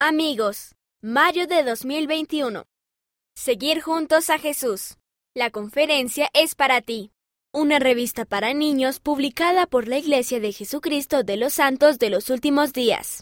Amigos, mayo de 2021. Seguir juntos a Jesús. La conferencia es para ti. Una revista para niños publicada por la Iglesia de Jesucristo de los Santos de los Últimos Días.